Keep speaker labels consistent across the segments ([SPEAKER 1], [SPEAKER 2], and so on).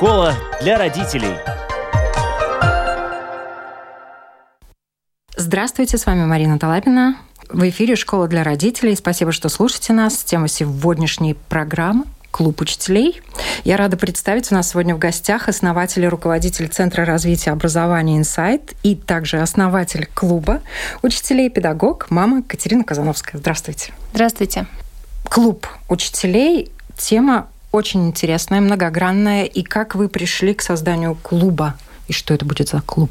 [SPEAKER 1] Школа для родителей.
[SPEAKER 2] Здравствуйте, с вами Марина Талапина. В эфире «Школа для родителей». Спасибо, что слушаете нас. Тема сегодняшней программы клуб учителей. Я рада представить у нас сегодня в гостях основатель и руководитель Центра развития образования «Инсайт» и также основатель клуба учителей и педагог мама Катерина Казановская. Здравствуйте.
[SPEAKER 3] Здравствуйте.
[SPEAKER 2] Клуб учителей – тема очень интересная, многогранная. И как вы пришли к созданию клуба – и что это будет за клуб?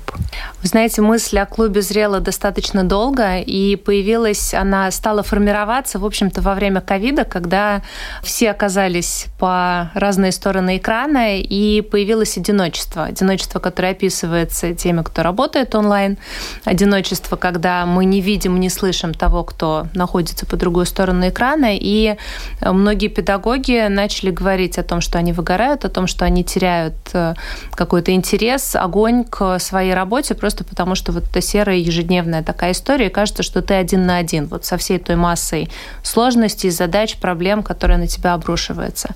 [SPEAKER 3] Вы знаете, мысль о клубе зрела достаточно долго, и появилась, она стала формироваться, в общем-то, во время ковида, когда все оказались по разные стороны экрана, и появилось одиночество. Одиночество, которое описывается теми, кто работает онлайн. Одиночество, когда мы не видим, не слышим того, кто находится по другую сторону экрана. И многие педагоги начали говорить о том, что они выгорают, о том, что они теряют э, какой-то интерес, огонь к своей работе просто потому, что вот эта серая ежедневная такая история, и кажется, что ты один на один вот со всей той массой сложностей, задач, проблем, которые на тебя обрушиваются.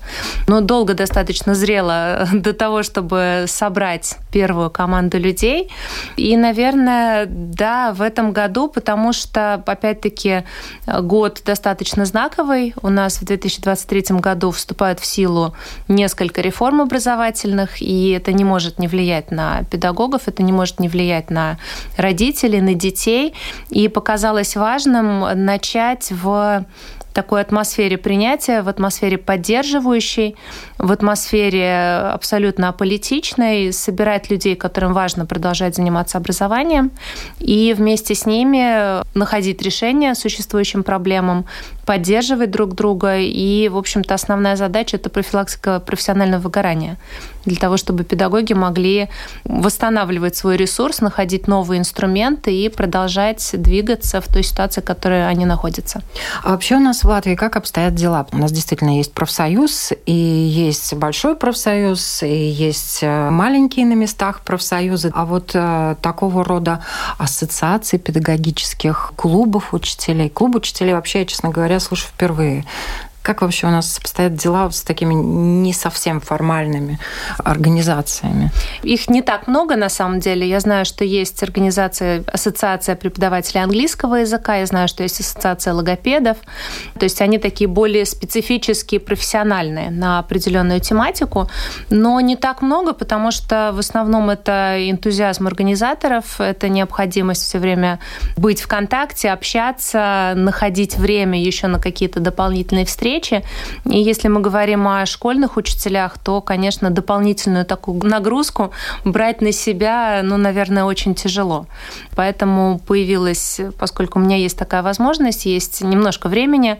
[SPEAKER 3] Но долго достаточно зрело до того, чтобы собрать первую команду людей. И, наверное, да, в этом году, потому что, опять-таки, год достаточно знаковый. У нас в 2023 году вступают в силу несколько реформ образовательных, и это не может не влиять на педагогов, это не может не влиять на родителей, на детей. И показалось важным начать в такой атмосфере принятия, в атмосфере поддерживающей, в атмосфере абсолютно аполитичной, собирать людей, которым важно продолжать заниматься образованием, и вместе с ними находить решения существующим проблемам, поддерживать друг друга. И, в общем-то, основная задача – это профилактика профессионального выгорания для того, чтобы педагоги могли восстанавливать свой ресурс, находить новые инструменты и продолжать двигаться в той ситуации, в которой они находятся.
[SPEAKER 2] А вообще у нас в Латвии как обстоят дела? У нас действительно есть профсоюз, и есть большой профсоюз, и есть э, маленькие на местах профсоюзы. А вот э, такого рода ассоциаций педагогических, клубов учителей, клуб учителей вообще, честно говоря, слушаю впервые. Как вообще у нас обстоят дела с такими не совсем формальными организациями?
[SPEAKER 3] Их не так много на самом деле. Я знаю, что есть организация, ассоциация преподавателей английского языка, я знаю, что есть ассоциация логопедов. То есть они такие более специфические, профессиональные на определенную тематику, но не так много, потому что в основном это энтузиазм организаторов, это необходимость все время быть в контакте, общаться, находить время еще на какие-то дополнительные встречи, встречи. И если мы говорим о школьных учителях, то, конечно, дополнительную такую нагрузку брать на себя, ну, наверное, очень тяжело. Поэтому появилась, поскольку у меня есть такая возможность, есть немножко времени,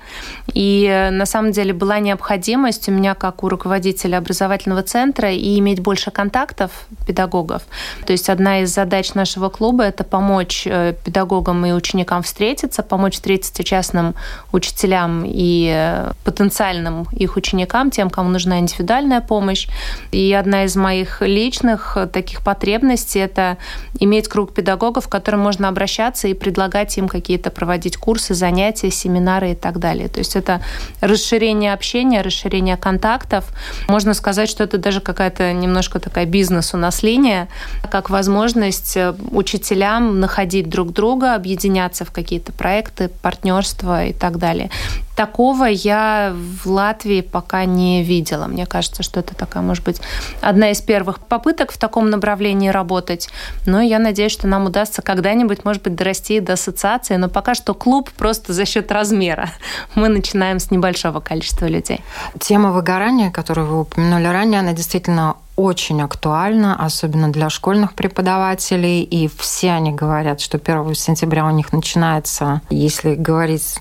[SPEAKER 3] и на самом деле была необходимость у меня, как у руководителя образовательного центра, и иметь больше контактов педагогов. То есть одна из задач нашего клуба – это помочь э, педагогам и ученикам встретиться, помочь встретиться частным учителям и э, потенциальным их ученикам, тем, кому нужна индивидуальная помощь. И одна из моих личных таких потребностей – это иметь круг педагогов, к которым можно обращаться и предлагать им какие-то проводить курсы, занятия, семинары и так далее. То есть это расширение общения, расширение контактов. Можно сказать, что это даже какая-то немножко такая бизнес у нас линия, как возможность э, учителям находить друг друга, объединяться в какие-то проекты, партнерства и так далее. Такого я в Латвии пока не видела. Мне кажется, что это такая, может быть, одна из первых попыток в таком направлении работать. Но я надеюсь, что нам удастся когда-нибудь, может быть, дорасти до ассоциации. Но пока что клуб просто за счет размера. Мы начинаем с небольшого количества людей.
[SPEAKER 2] Тема выгорания, которую вы упомянули ранее, она действительно очень актуальна, особенно для школьных преподавателей, и все они говорят, что 1 сентября у них начинается, если говорить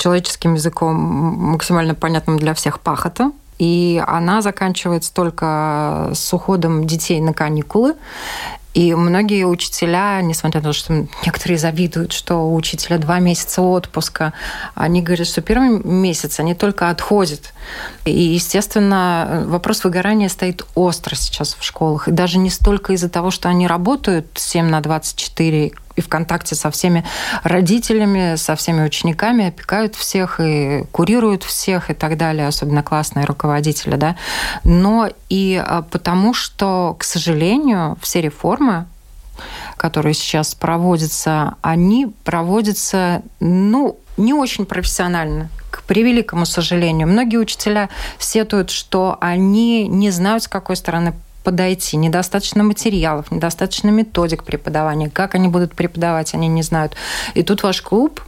[SPEAKER 2] человеческим языком, максимально понятным для всех пахота. И она заканчивается только с уходом детей на каникулы. И многие учителя, несмотря на то, что некоторые завидуют, что у учителя два месяца отпуска, они говорят, что первый месяц они только отходят. И, естественно, вопрос выгорания стоит остро сейчас в школах. И даже не столько из-за того, что они работают 7 на 24 и в контакте со всеми родителями, со всеми учениками, опекают всех и курируют всех и так далее, особенно классные руководители, да. Но и а, потому, что, к сожалению, все реформы, которые сейчас проводятся, они проводятся, ну, не очень профессионально, к превеликому сожалению. Многие учителя сетуют, что они не знают, с какой стороны подойти. Недостаточно материалов, недостаточно методик преподавания. Как они будут преподавать, они не знают. И тут ваш клуб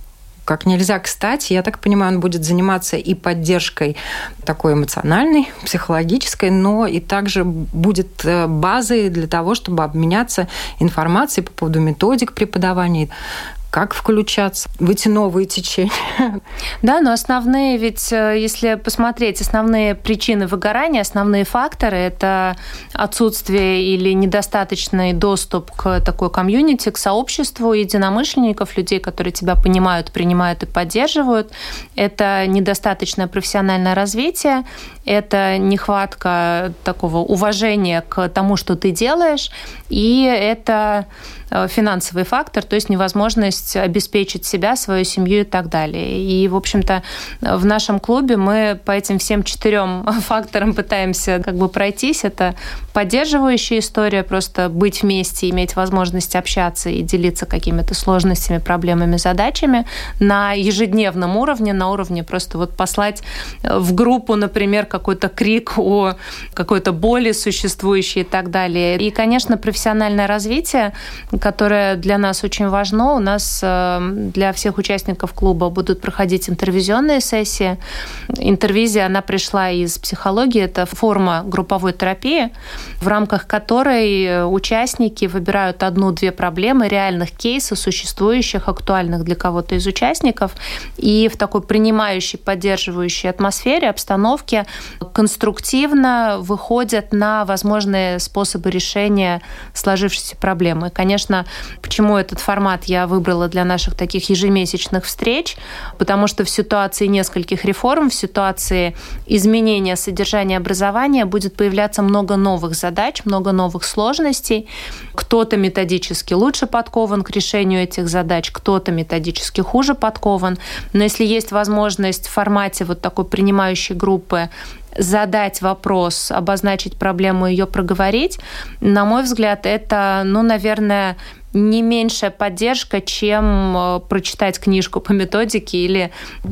[SPEAKER 2] как нельзя кстати, я так понимаю, он будет заниматься и поддержкой такой эмоциональной, психологической, но и также будет э, базой для того, чтобы обменяться информацией по поводу методик преподавания, как включаться в эти новые течения.
[SPEAKER 3] Да, но основные ведь, э, если посмотреть, основные причины выгорания, основные факторы – это отсутствие или недостаточный доступ к такой комьюнити, к сообществу единомышленников, людей, которые тебя понимают, принимают и поддерживают. Это недостаточное профессиональное развитие, это нехватка такого уважения к тому, что ты делаешь, и это Э, финансовый фактор, то есть невозможность обеспечить себя, свою семью и так далее. И, в общем-то, в нашем клубе мы по этим всем четырем факторам пытаемся как бы пройтись. Это поддерживающая история, просто быть вместе, иметь возможность общаться и делиться какими-то сложностями, проблемами, задачами на ежедневном уровне, на уровне просто вот послать в группу, например, какой-то крик о какой-то боли существующей и так далее. И, конечно, профессиональное развитие, которое для нас очень важно. У нас э, для всех участников клуба будут проходить интервизионные сессии. Интервизия, она пришла из психологии. Это форма групповой терапии, в рамках которой э, участники выбирают одну-две проблемы реальных кейсов, существующих, актуальных для кого-то из участников. И в такой принимающей, поддерживающей атмосфере, обстановке конструктивно выходят на возможные способы решения сложившейся проблемы. Конечно, почему этот формат я выбрала для наших таких ежемесячных встреч, потому что в ситуации нескольких реформ, в ситуации изменения содержания образования будет появляться много новых задач, много новых сложностей. Кто-то методически лучше подкован к решению этих задач, кто-то методически хуже подкован. Но если есть возможность в формате вот такой принимающей группы задать вопрос, обозначить проблему, ее проговорить, на мой взгляд, это, ну, наверное, не меньшая поддержка, чем э, прочитать книжку по методике или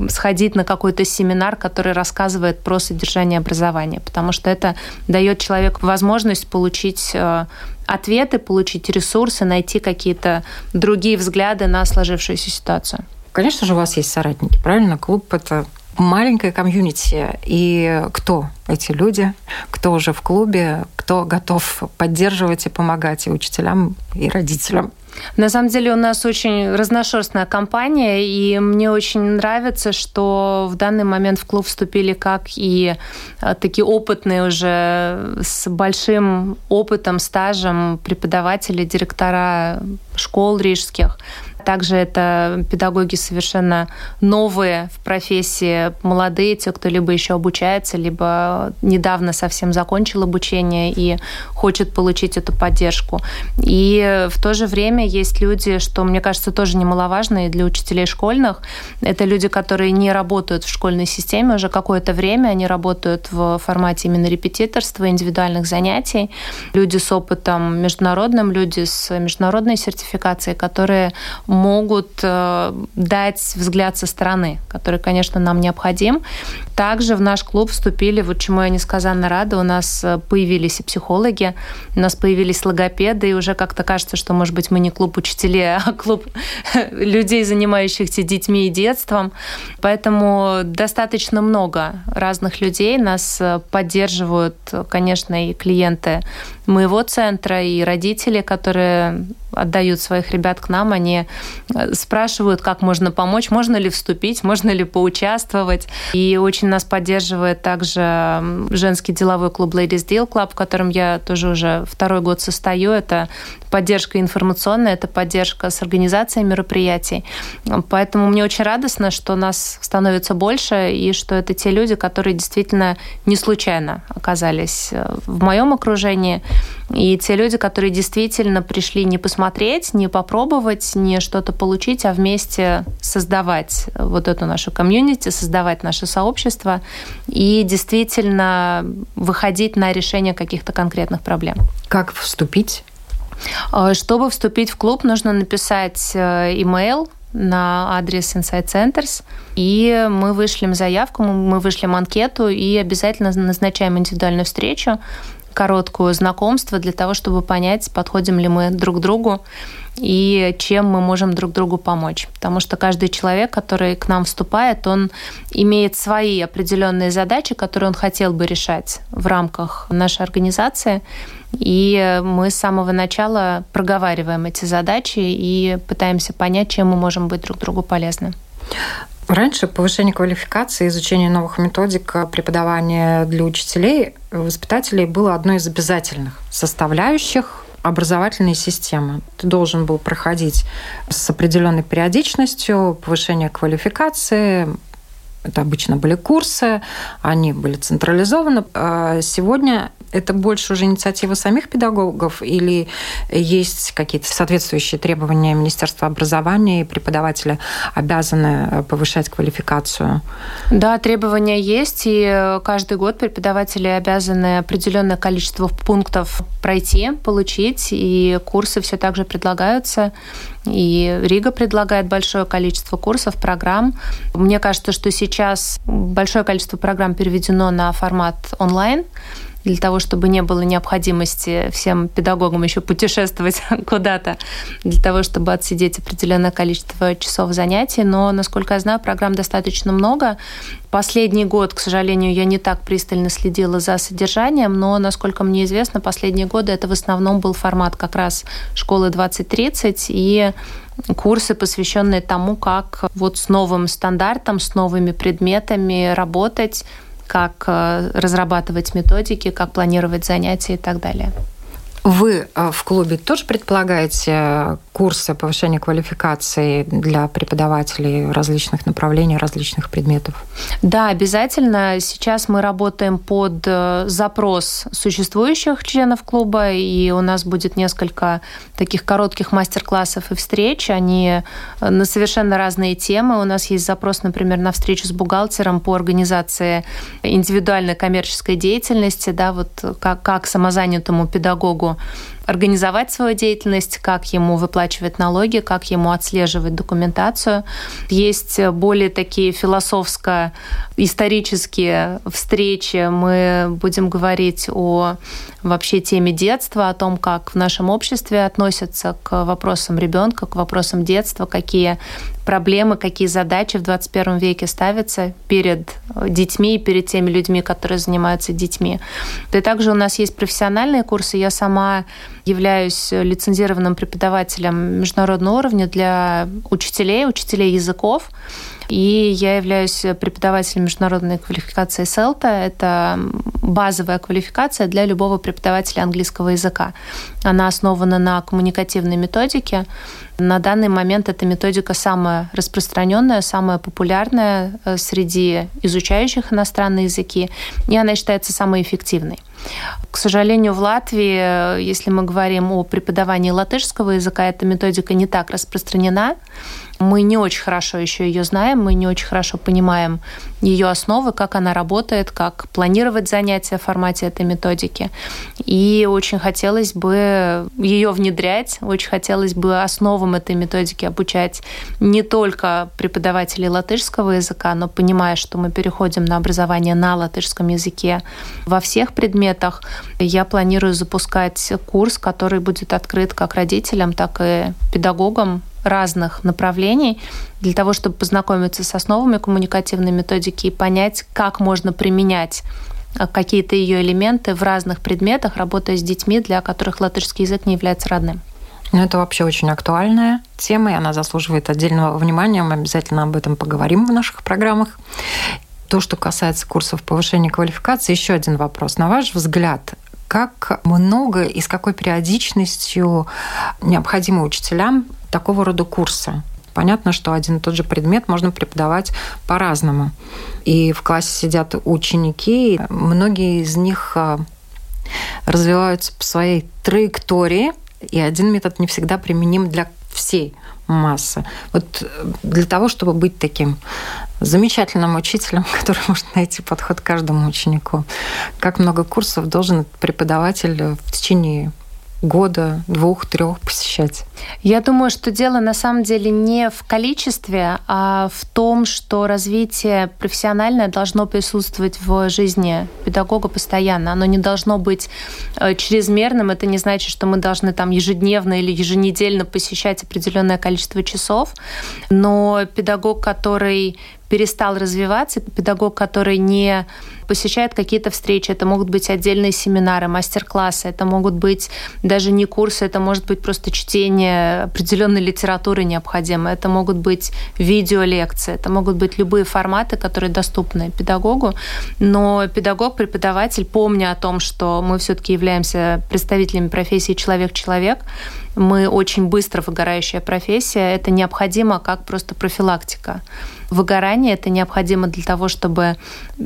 [SPEAKER 3] сходить на какой-то семинар, который рассказывает про содержание образования, потому что это дает человеку возможность получить э, ответы, получить ресурсы, найти какие-то другие взгляды на сложившуюся ситуацию.
[SPEAKER 2] Конечно же, у вас есть соратники, правильно? Клуб – это маленькое комьюнити. И кто эти люди, кто уже в клубе, кто готов поддерживать и помогать и учителям, и родителям.
[SPEAKER 3] На самом деле у нас очень разношерстная компания, и мне очень нравится, что в данный момент в клуб вступили как и а, такие опытные уже с большим опытом, стажем преподаватели, директора школ рижских, также это педагоги совершенно новые в профессии, молодые, те, кто либо еще обучается, либо недавно совсем закончил обучение и хочет получить эту поддержку. И в то же время есть люди, что, мне кажется, тоже немаловажно и для учителей школьных. Это люди, которые не работают в школьной системе уже какое-то время, они работают в формате именно репетиторства, индивидуальных занятий. Люди с опытом международным, люди с международной сертификацией, которые могут э, дать взгляд со стороны, который, конечно, нам необходим. Также в наш клуб вступили, вот чему я несказанно рада, у нас э, появились и психологи, у нас появились логопеды, и уже как-то кажется, что, может быть, мы не клуб учителей, а клуб людей, занимающихся детьми и детством. Поэтому достаточно много разных людей. Нас э, поддерживают, конечно, и клиенты моего центра, и родители, которые отдают своих ребят к нам, они спрашивают, как можно помочь, можно ли вступить, можно ли поучаствовать. И очень нас поддерживает также женский деловой клуб Ladies Deal Club, в котором я тоже уже второй год состою. Это поддержка информационная, это поддержка с организацией мероприятий. Поэтому мне очень радостно, что нас становится больше, и что это те люди, которые действительно не случайно оказались э, в моем окружении. И те люди, которые действительно пришли не посмотреть, не попробовать, не что-то получить, а вместе создавать вот эту нашу комьюнити, создавать наше сообщество и действительно выходить на решение каких-то конкретных проблем.
[SPEAKER 2] Как вступить?
[SPEAKER 3] Э, чтобы вступить в клуб, нужно написать имейл на адрес Insight Centers, и мы вышлем заявку, мы вышлем анкету и обязательно назначаем индивидуальную встречу, короткую знакомство для того, чтобы понять, подходим ли мы друг другу и чем мы можем друг другу помочь. Потому что каждый человек, который к нам вступает, он имеет свои определенные задачи, которые он хотел бы решать в рамках нашей организации. И мы с самого начала проговариваем эти задачи и пытаемся понять, чем мы можем быть друг другу полезны.
[SPEAKER 2] Раньше повышение квалификации, изучение новых методик преподавания для учителей, воспитателей было одной из обязательных составляющих образовательной системы. Ты должен был проходить с определенной периодичностью повышение квалификации, это обычно были курсы, они были централизованы. А сегодня это больше уже инициатива самих педагогов или есть какие-то соответствующие требования Министерства образования и преподаватели обязаны повышать квалификацию?
[SPEAKER 3] Да, требования есть, и каждый год преподаватели обязаны определенное количество пунктов пройти, получить, и курсы все так же предлагаются. И Рига предлагает большое количество курсов, программ. Мне кажется, что сейчас большое количество программ переведено на формат онлайн для того, чтобы не было необходимости всем педагогам еще путешествовать куда-то, для того, чтобы отсидеть определенное количество часов занятий. Но, насколько я знаю, программ достаточно много. Последний год, к сожалению, я не так пристально следила за содержанием, но, насколько мне известно, последние годы это в основном был формат как раз школы 2030 и курсы, посвященные тому, как вот с новым стандартом, с новыми предметами работать, как э, разрабатывать методики, как планировать занятия и так далее.
[SPEAKER 2] Вы э, в клубе тоже предполагаете курсы повышения квалификации для преподавателей различных направлений, различных предметов?
[SPEAKER 3] Да, обязательно. Сейчас мы работаем под э, запрос существующих членов клуба, и у нас будет несколько таких коротких мастер-классов и встреч. Они э, на совершенно разные темы. У нас есть запрос, например, на встречу с бухгалтером по организации индивидуальной коммерческой деятельности, да, вот как, как самозанятому педагогу então организовать свою деятельность, как ему выплачивать налоги, как ему отслеживать документацию. Есть более такие философско-исторические встречи. Мы будем говорить о вообще теме детства, о том, как в нашем обществе относятся к вопросам ребенка, к вопросам детства, какие проблемы, какие задачи в 21 веке ставятся перед детьми и перед теми людьми, которые занимаются детьми. И также у нас есть профессиональные курсы. Я сама являюсь лицензированным преподавателем международного уровня для учителей, учителей языков. И я являюсь преподавателем международной квалификации СЕЛТА. Это базовая квалификация для любого преподавателя английского языка. Она основана на коммуникативной методике. На данный момент эта методика самая распространенная, самая популярная э, среди изучающих иностранные языки, и она считается самой эффективной. К сожалению, в Латвии, э, если мы говорим о преподавании латышского языка, эта методика не так распространена. Мы не очень хорошо еще ее знаем, мы не очень хорошо понимаем ее основы, как она работает, как планировать занятия в формате этой методики. И очень хотелось бы ее внедрять, очень хотелось бы основам этой методики обучать не только преподавателей латышского языка, но понимая, что мы переходим на образование на латышском языке во всех предметах, я планирую запускать курс, который будет открыт как родителям, так и педагогам разных направлений для того, чтобы познакомиться с основами коммуникативной методики и понять, как можно применять а, какие-то ее элементы в разных предметах, работая с детьми, для которых латышский язык не является родным.
[SPEAKER 2] Ну, это вообще очень актуальная тема, и она заслуживает отдельного внимания. Мы обязательно об этом поговорим в наших программах. То, что касается курсов повышения квалификации, еще один вопрос. На ваш взгляд, как много и с какой периодичностью необходимо учителям такого рода курсы. Понятно, что один и тот же предмет можно преподавать по-разному. И в классе сидят ученики, многие из них а, развиваются по своей траектории, и один метод не всегда применим для всей масса. Вот э, для того, чтобы быть таким замечательным учителем, который может найти подход каждому ученику, как много курсов должен преподаватель в течение года, двух, трех посещать?
[SPEAKER 3] Я думаю, что дело на самом деле не в количестве, а в том, что развитие профессиональное должно присутствовать в жизни педагога постоянно. Оно не должно быть э, чрезмерным. Это не значит, что мы должны там ежедневно или еженедельно посещать определенное количество часов. Но педагог, который перестал развиваться, педагог, который не посещает какие-то встречи, это могут быть отдельные семинары, мастер-классы, это могут быть даже не курсы, это может быть просто чтение определенной литературы необходимой, это могут быть видеолекции, это могут быть любые форматы, которые доступны педагогу, но педагог, преподаватель, помня о том, что мы все-таки являемся представителями профессии человек-человек, мы очень быстро выгорающая профессия, это необходимо как просто профилактика. Выгорание это необходимо для того, чтобы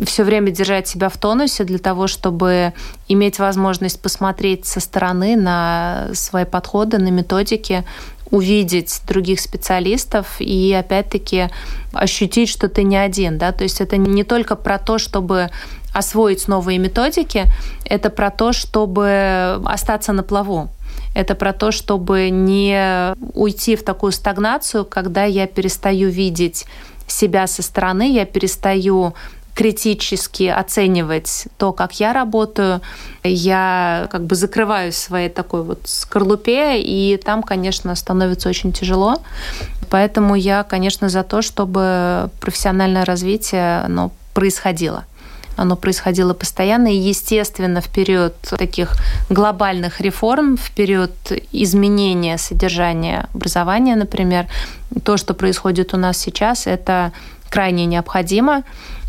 [SPEAKER 3] все время держать себя в тонусе, для того, чтобы иметь возможность посмотреть со стороны на свои подходы, на методики, увидеть других специалистов и опять-таки ощутить, что ты не один. Да? То есть это не только про то, чтобы освоить новые методики, это про то, чтобы остаться на плаву. Это про то, чтобы не уйти в такую стагнацию, когда я перестаю видеть себя со стороны, я перестаю критически оценивать то, как я работаю. Я как бы закрываюсь в своей такой вот скорлупе, и там, конечно, становится очень тяжело. Поэтому я, конечно, за то, чтобы профессиональное развитие оно происходило оно происходило постоянно. И, естественно, в период таких глобальных реформ, в период изменения содержания образования, например, то, что происходит у нас сейчас, это крайне необходимо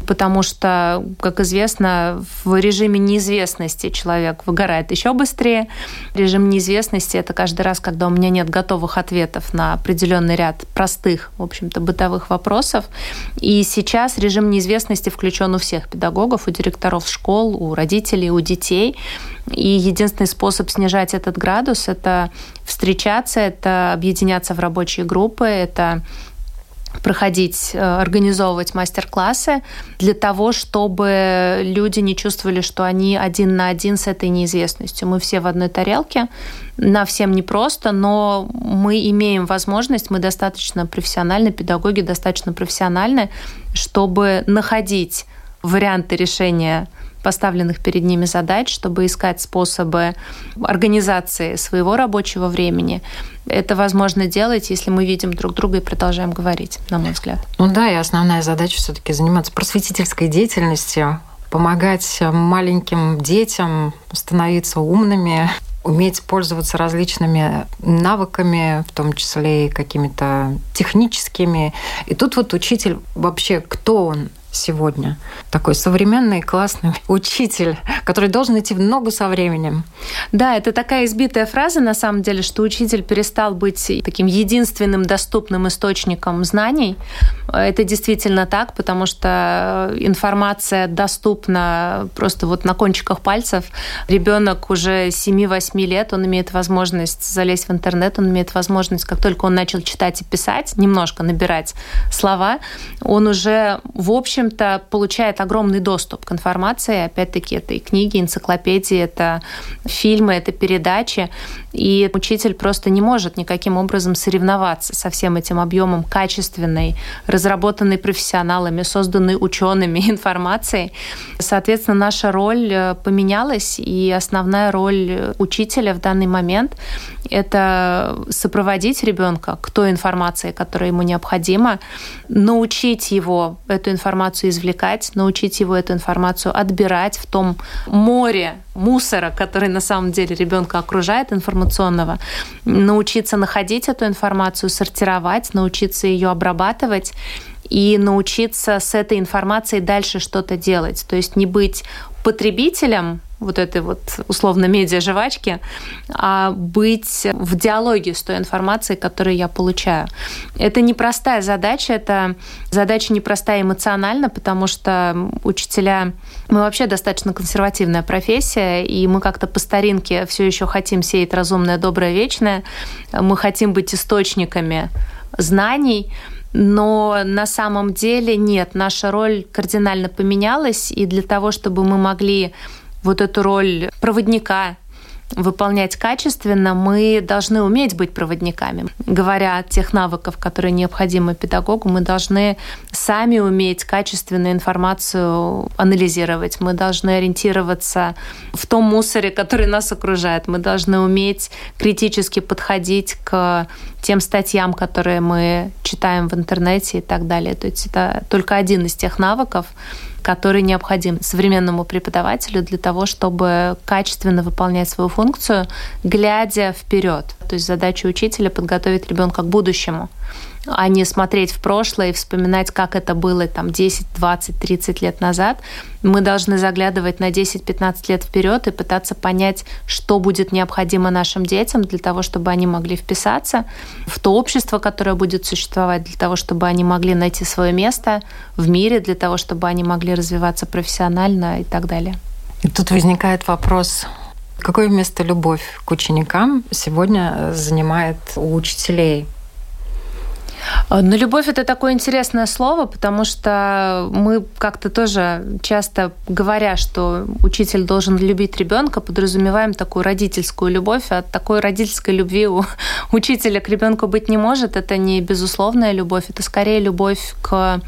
[SPEAKER 3] потому что, как известно, в режиме неизвестности человек выгорает еще быстрее. Режим неизвестности – это каждый раз, когда у меня нет готовых ответов на определенный ряд простых, в общем-то, бытовых вопросов. И сейчас режим неизвестности включен у всех педагогов, у директоров школ, у родителей, у детей. И единственный способ снижать этот градус – это встречаться, это объединяться в рабочие группы, это проходить, э, организовывать мастер-классы для того, чтобы люди не чувствовали, что они один на один с этой неизвестностью. Мы все в одной тарелке, на всем непросто, но мы имеем возможность, мы достаточно профессиональны, педагоги достаточно профессиональны, чтобы находить варианты решения поставленных перед ними задач, чтобы искать способы организации своего рабочего времени. Это возможно делать, если мы видим друг друга и продолжаем говорить, на мой взгляд.
[SPEAKER 2] Ну да, и основная задача все-таки заниматься просветительской деятельностью, помогать маленьким детям становиться умными, уметь пользоваться различными навыками, в том числе и какими-то техническими. И тут вот учитель вообще, кто он? Сегодня. Такой современный, классный учитель, который должен идти в ногу со временем.
[SPEAKER 3] Да, это такая избитая фраза, на самом деле, что учитель перестал быть таким единственным доступным источником знаний. Это действительно так, потому что информация доступна просто вот на кончиках пальцев. Ребенок уже 7-8 лет, он имеет возможность залезть в интернет, он имеет возможность, как только он начал читать и писать, немножко набирать слова, он уже в общем общем-то, получает огромный доступ к информации. Опять-таки, это и книги, энциклопедии, это фильмы, это передачи. И учитель просто не может никаким образом соревноваться со всем этим объемом качественной, разработанной профессионалами, созданной учеными информации. Соответственно, наша роль э, поменялась, и основная роль учителя в данный момент – это сопроводить ребенка к той информации, которая ему необходима, научить его эту информацию извлекать, научить его эту информацию отбирать в том море мусора, который на самом деле ребенка окружает, информационного, научиться находить эту информацию, сортировать, научиться ее обрабатывать и научиться с этой информацией дальше что-то делать. То есть не быть потребителем вот этой вот условно медиа-жвачки, а быть в диалоге с той информацией, которую я получаю. Это непростая задача, это задача непростая эмоционально, потому что учителя, мы вообще достаточно консервативная профессия, и мы как-то по старинке все еще хотим сеять разумное, доброе, вечное. Мы хотим быть источниками знаний, но на самом деле нет, наша роль кардинально поменялась, и для того, чтобы мы могли вот эту роль проводника выполнять качественно, мы должны уметь быть проводниками. Говоря о тех навыках, которые необходимы педагогу, мы должны сами уметь качественную информацию анализировать. Мы должны ориентироваться в том мусоре, который нас окружает. Мы должны уметь критически подходить к тем статьям, которые мы читаем в интернете и так далее. То есть это только один из тех навыков, который необходим современному преподавателю для того, чтобы качественно выполнять свою функцию, глядя вперед. То есть задача учителя подготовить ребенка к будущему а не смотреть в прошлое и вспоминать, как это было там 10, 20, 30 лет назад. Мы должны заглядывать на 10-15 лет вперед и пытаться понять, что будет необходимо нашим детям для того, чтобы они могли вписаться в то общество, которое будет существовать, для того, чтобы они могли найти свое место в мире, для того, чтобы они могли развиваться профессионально и так далее.
[SPEAKER 2] И тут возникает вопрос, Какое место любовь к ученикам сегодня занимает у учителей?
[SPEAKER 3] А, Но любовь это такое интересное слово, потому что мы как-то тоже часто говоря, что учитель должен любить ребенка, подразумеваем такую родительскую любовь, а такой родительской любви у учителя к ребенку быть не может. Это не безусловная любовь, это скорее любовь к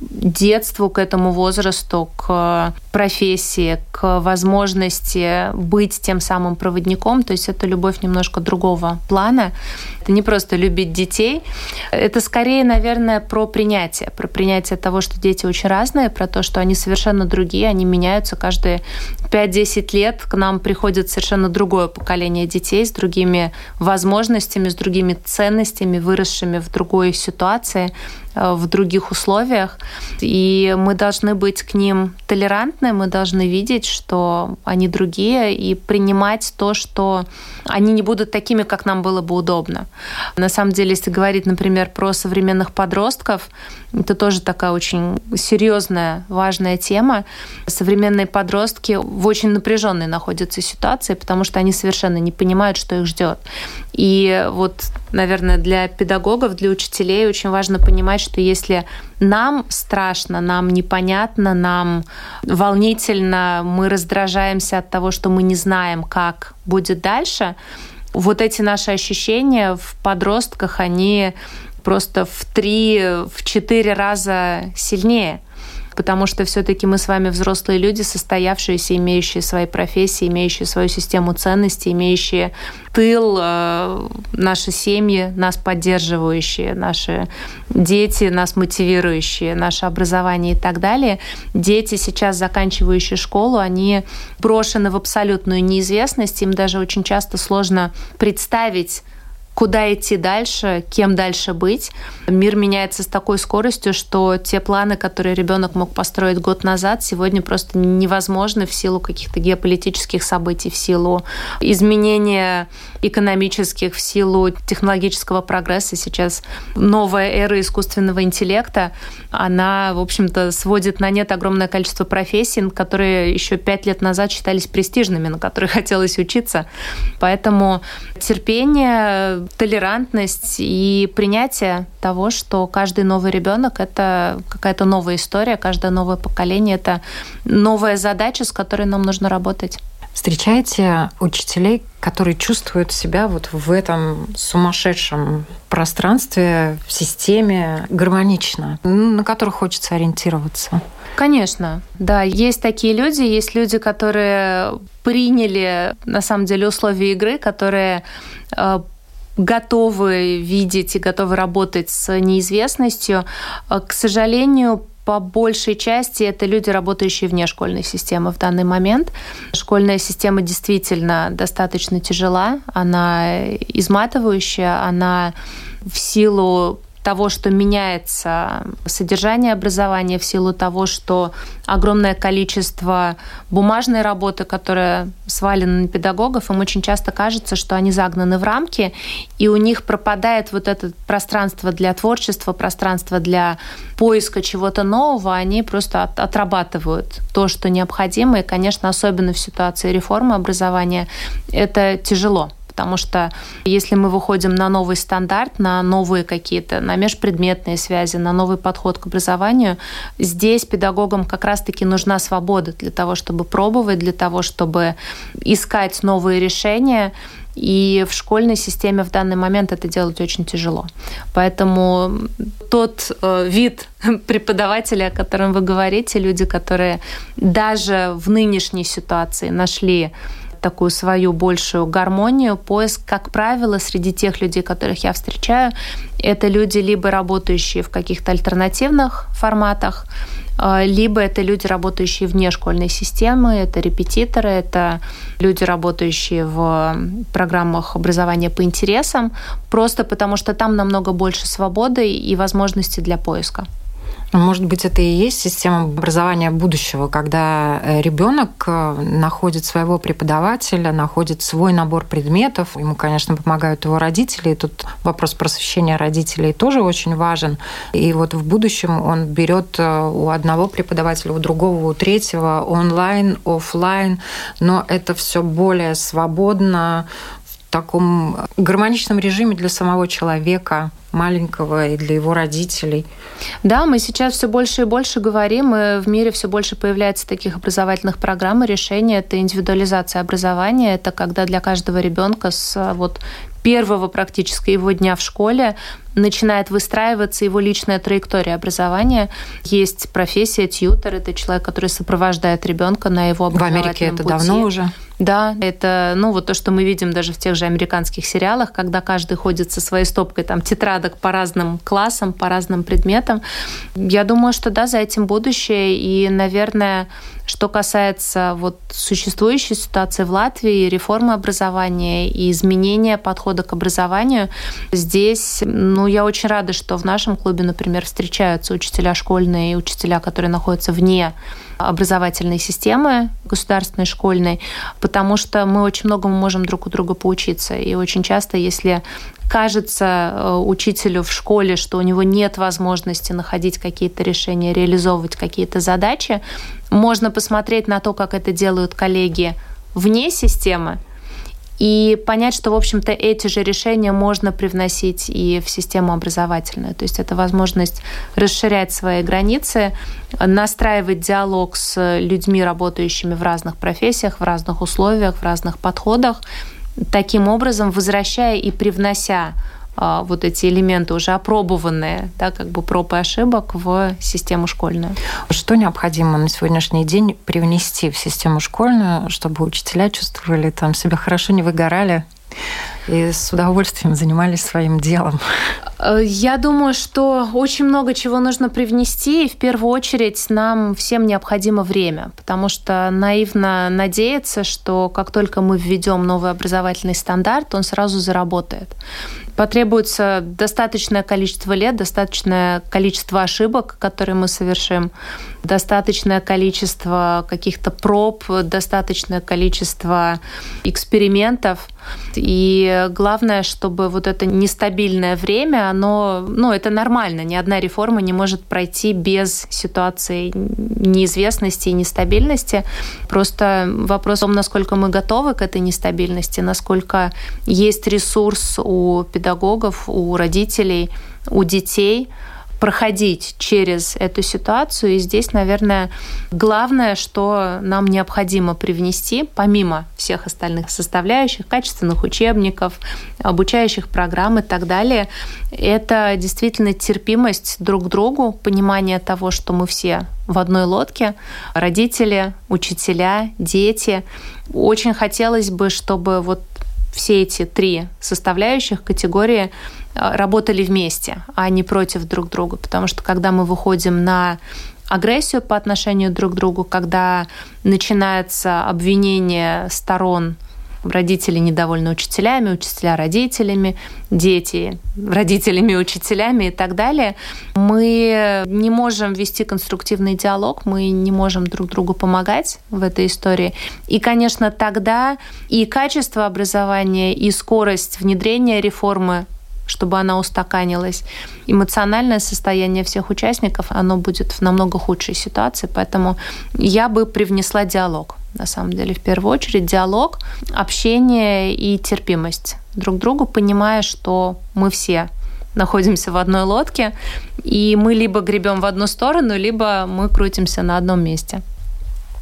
[SPEAKER 3] детству, к этому возрасту, к профессии, к возможности быть тем самым проводником. То есть это любовь немножко другого плана. Это не просто любить детей. Это скорее, наверное, про принятие. Про принятие того, что дети очень разные, про то, что они совершенно другие, они меняются каждые 5-10 лет. К нам приходит совершенно другое поколение детей с другими возможностями, с другими ценностями, выросшими в другой ситуации. Э, в других условиях. И мы должны быть к ним толерантны, мы должны видеть, что они другие, и принимать то, что они не будут такими, как нам было бы удобно. На самом деле, если говорить, например, про современных подростков, это тоже такая очень серьезная, важная тема. Современные подростки в очень напряженной находятся ситуации, потому что они совершенно не понимают, что их ждет. И вот, наверное, для педагогов, для учителей очень важно понимать, что если нам страшно, нам непонятно, нам волнительно, мы раздражаемся от того, что мы не знаем, как будет дальше, вот эти наши ощущения в подростках, они просто в три, в четыре раза сильнее потому что все-таки мы с вами взрослые люди, состоявшиеся, имеющие свои профессии, имеющие свою систему ценностей, имеющие тыл, э, наши семьи, нас поддерживающие, наши дети, нас мотивирующие, наше образование и так далее. Дети, сейчас заканчивающие школу, они брошены в абсолютную неизвестность, им даже очень часто сложно представить, куда идти дальше, кем дальше быть. Мир меняется с такой скоростью, что те планы, которые ребенок мог построить год назад, сегодня просто невозможны в силу каких-то геополитических событий, в силу изменения экономических, в силу технологического прогресса. Сейчас новая эра искусственного интеллекта, она, в общем-то, сводит на нет огромное количество профессий, которые еще пять лет назад считались престижными, на которые хотелось учиться. Поэтому терпение, толерантность и принятие того, что каждый новый ребенок это какая-то новая история, каждое новое поколение это новая задача, с которой нам нужно работать.
[SPEAKER 2] Встречаете учителей, которые чувствуют себя вот в этом сумасшедшем пространстве, в системе гармонично, на которых хочется ориентироваться?
[SPEAKER 3] Конечно, да. Есть такие люди, есть люди, которые приняли, на самом деле, условия игры, которые э, готовы видеть и готовы работать с неизвестностью. Э, к сожалению, по большей части это люди, работающие вне школьной системы в данный момент. Школьная система действительно достаточно тяжела, она изматывающая, она в силу того, что меняется содержание образования, в силу того, что огромное количество бумажной работы, которая свалена на педагогов, им очень часто кажется, что они загнаны в рамки, и у них пропадает вот это пространство для творчества, пространство для поиска чего-то нового, они просто от, отрабатывают то, что необходимо. И, конечно, особенно в ситуации реформы образования это тяжело потому что если мы выходим на новый стандарт, на новые какие-то, на межпредметные связи, на новый подход к образованию, здесь педагогам как раз-таки нужна свобода для того, чтобы пробовать, для того, чтобы искать новые решения. И в школьной системе в данный момент это делать очень тяжело. Поэтому тот э, вид преподавателя, о котором вы говорите, люди, которые даже в нынешней ситуации нашли такую свою большую гармонию, поиск, как правило, среди тех людей, которых я встречаю, это люди либо работающие в каких-то альтернативных форматах, а, либо это люди, работающие вне школьной системы, это репетиторы, это люди, работающие в программах образования по интересам, просто потому что там намного больше свободы и возможностей для поиска.
[SPEAKER 2] Ну, может быть, это и есть система образования будущего, когда э, ребенок э, находит своего преподавателя, находит свой набор предметов. Ему, конечно, помогают его родители. И тут вопрос просвещения родителей тоже очень важен. И вот в будущем он берет э, у одного преподавателя, у другого, у третьего онлайн, офлайн, но это все более свободно, таком гармоничном режиме для самого человека маленького и для его родителей.
[SPEAKER 3] Да, мы сейчас все больше и больше говорим, и в мире все больше появляется таких образовательных программ и решений. Это индивидуализация образования, это когда для каждого ребенка с вот первого практически его дня в школе начинает выстраиваться его личная траектория образования. Есть профессия тьютер, это человек, который сопровождает ребенка на его
[SPEAKER 2] В Америке это
[SPEAKER 3] пути.
[SPEAKER 2] давно уже?
[SPEAKER 3] Да, это, ну, вот то, что мы видим даже в тех же американских сериалах, когда каждый ходит со своей стопкой там тетрадок по разным классам, по разным предметам. Я думаю, что да, за этим будущее. И, наверное, что касается вот существующей ситуации в Латвии, реформы образования и изменения подхода к образованию, здесь, ну, я очень рада, что в нашем клубе, например, встречаются учителя школьные и учителя, которые находятся вне образовательной системы государственной, школьной, потому что мы очень многому можем друг у друга поучиться. И очень часто, если кажется э, учителю в школе, что у него нет возможности находить какие-то решения, реализовывать какие-то задачи, можно посмотреть на то, как это делают коллеги вне системы, и понять, что, в общем-то, эти же решения можно привносить и в систему образовательную. То есть это возможность расширять свои границы, настраивать диалог с людьми, работающими в разных профессиях, в разных условиях, в разных подходах, таким образом возвращая и привнося вот эти элементы уже опробованные, да, как бы проб и ошибок в систему школьную.
[SPEAKER 2] Что необходимо на сегодняшний день привнести в систему школьную, чтобы учителя чувствовали там себя хорошо, не выгорали? и с удовольствием занимались своим делом.
[SPEAKER 3] Э, я думаю, что очень много чего нужно привнести, и в первую очередь нам всем необходимо время, потому что наивно надеяться, что как только мы введем новый образовательный стандарт, он сразу заработает потребуется достаточное количество лет, достаточное количество ошибок, которые мы совершим, достаточное количество каких-то проб, достаточное количество экспериментов. И главное, чтобы вот это нестабильное время, оно, ну, это нормально. Ни одна реформа не может пройти без ситуации неизвестности и нестабильности. Просто вопрос о том, насколько мы готовы к этой нестабильности, насколько есть ресурс у педагогов, у родителей, у детей – проходить через эту ситуацию. И здесь, наверное, главное, что нам необходимо привнести, помимо всех остальных составляющих, качественных учебников, обучающих программ и так далее, это действительно терпимость друг к другу, понимание того, что мы все в одной лодке, родители, учителя, дети. Очень хотелось бы, чтобы вот все эти три составляющих категории э, работали вместе, а не против друг друга. Потому что когда мы выходим на агрессию по отношению друг к другу, когда начинается обвинение сторон Родители недовольны учителями, учителя родителями, дети родителями, учителями и так далее. Мы не можем вести конструктивный диалог, мы не можем друг другу помогать в этой истории. И, конечно, тогда и качество образования, и скорость внедрения реформы чтобы она устаканилась. Эмоциональное состояние всех участников, оно будет в намного худшей ситуации, поэтому я бы привнесла диалог. На самом деле, в первую очередь, диалог, общение и терпимость друг другу, понимая, что мы все находимся в одной лодке, и мы либо гребем в одну сторону, либо мы крутимся на одном месте.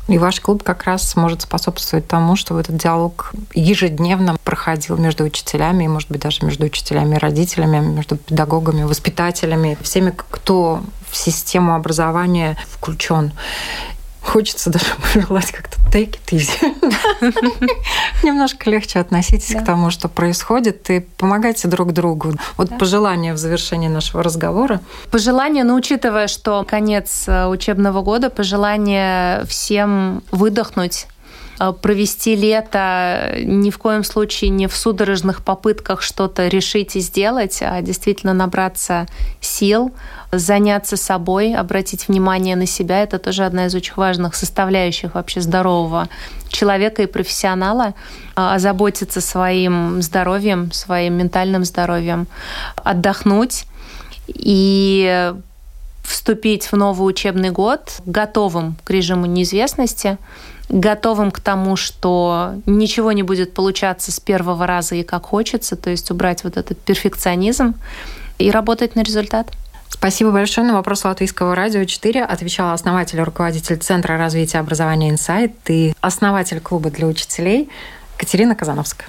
[SPEAKER 2] И ваш клуб как раз может способствовать тому, чтобы этот диалог ежедневно проходил между учителями, и, может быть, даже между учителями и родителями, между педагогами, воспитателями, всеми, кто в систему образования включен. Хочется даже пожелать как-то take it easy. Немножко легче относитесь к тому, что происходит, и помогайте друг другу. Вот пожелание в завершении нашего разговора.
[SPEAKER 3] Пожелание, но учитывая, что конец э, учебного года, пожелание всем выдохнуть провести лето ни в коем случае не в судорожных попытках что-то решить и сделать, а действительно набраться сил, заняться собой, обратить внимание на себя. Это тоже одна из очень важных составляющих вообще здорового человека и профессионала. А, озаботиться своим здоровьем, своим ментальным здоровьем, отдохнуть и вступить в новый учебный год готовым к режиму неизвестности, готовым к тому, что ничего не будет получаться с первого раза и как хочется, то есть убрать вот этот перфекционизм и работать на результат.
[SPEAKER 2] Спасибо большое. На вопрос Латвийского радио 4 отвечала основатель и руководитель Центра развития образования «Инсайт» и основатель клуба для учителей Катерина Казановская.